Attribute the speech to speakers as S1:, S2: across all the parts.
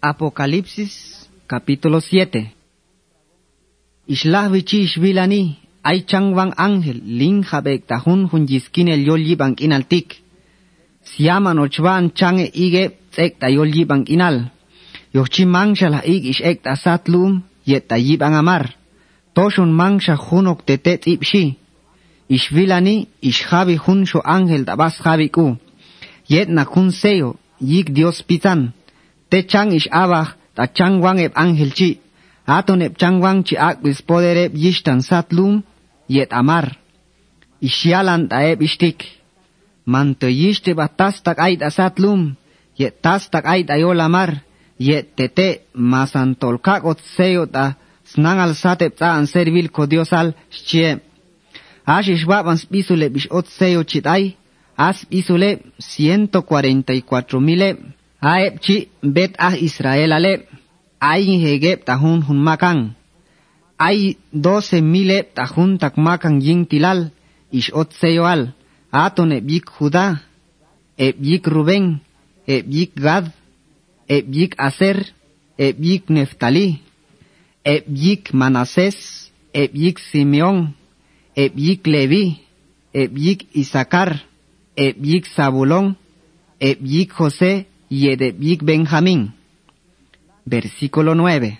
S1: Apocalipsis capítulo 7 Ishlahvichi ishvilani ay changwang ángel lin tahun hun yiskin el yol yibang inaltik. Siaman ochvan change ige tsek ta yol yibang inal. Yochi mangsha la ig ish ek satlum yet ta amar. Toshun mangsha hunok tete tsipshi. Ishvilani ishjavi hun sho ángel tabas javi ku. Yet na kun seyo yig Dios pitan. te chang ish abah, ta chang wang eb angel chi, aton eb chang chi ak poder eb yishtan satlum, yet amar. Ishialan ta eb ishtik. Man te yishte ba tastak ait asatlum, yet tastak ait ayol amar, yet te te masan tolkak ot seyo ta ta an servil ko diosal shchie. Ash ishbaban spisule bish ot seyo as isule 144 mile aepchi bet ah Israel ale ai hege tahun hun makan ai 12 mile tahun tak makan yin tilal is otse yoal atone bik juda e bik ruben e bik gad e bik aser e bik neftali e bik manases e bik simeon e bik levi e bik isakar e bik sabulon e bik jose Y eb yik Benjamín. Versículo 9.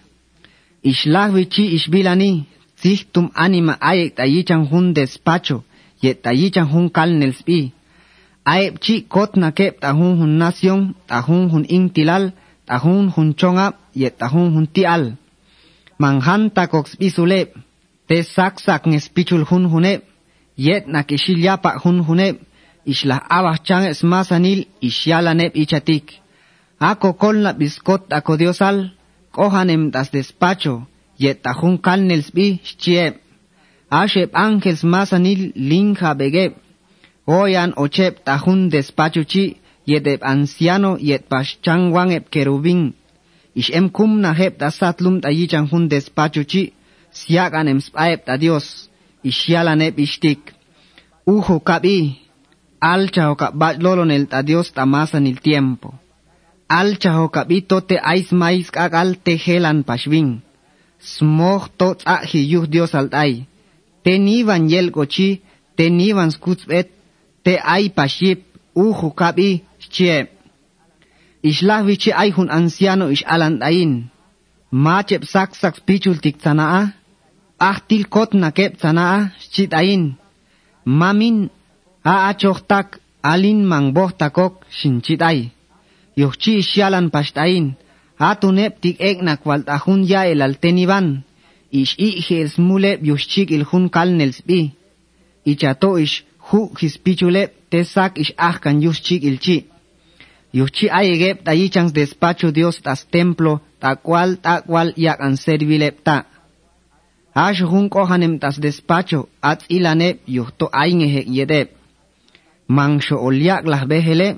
S1: Ishlahvichi ishbilani. Zichtum anima ayek tayichan hun despacho. Yet tayichan hun kalnel spi. Aeb chi kot na kep tahun hun nación. Tahun hun intilal. Tahun hun chongap. Yet tahun hun tial. Manhan takox bisulep. Te sak sak ngespichul hun hunep. Yet na kishilyapa hun hunep. Ishlah chang es masanil ishyalanep ichatik. Ako na biskot ako diosal. Kohanem das despacho. Yet tahun kalnel spi shchiep. Ashep ángels masanil linja begeb. Oyan ochep tahun despacho chi. Yedeb anciano yet paschangwang eb kerubin. Ish em kum na heb da satlum tayichan hun despacho chi. Siakan em spaeb da Dios. Ishyalanep ishtik. Ujo kabi. Alcha o kabat lolonel ta Dios tamasan el tiempo. Alcha o kabito te ais mais kakal te helan pashvin. Smog to tsa hiyuh Dios altay. Te nivan yel gochi, te nivan skutzbet, te ay paship, uju kabi, chiep. Ishlah vichi ay hun anciano ish alandain. Machep sak sak pichul tik tsanaa. Ahtil kot na kep tsanaa, chitayin. Mamin, a achoktak, alin mang bohtakok, shinchitay. Yochi isyalan pashtain. Atunep tik ek na kwaltahun ya el alteniban. Ish ije el smulep il hun kalnels bi. Ichato ish hu hispichulep tesak ish ahkan yushchik il chi. Yuchi ayegep tayichans despacho Dios tas templo ta cual ta cual yak an servilep ta. Ash hun kohanem tas despacho at ilanep yuhto aingehe yedep. mang sool lah behele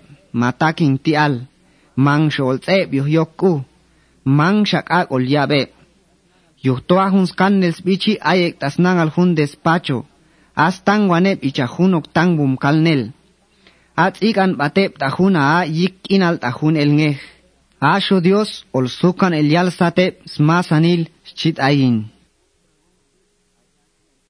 S1: mataking tial mang sool tseb yuh yokku. Mang shak ak ol yabe. Yuh toa hun skandels bichi ayek tas al hun despacho as tang wanep icha hun ok kalnel. At ikan batep ta a yik inal ta hun el ngeh. Asho Dios, ol sukan el yal sate, smasanil, chit ayin.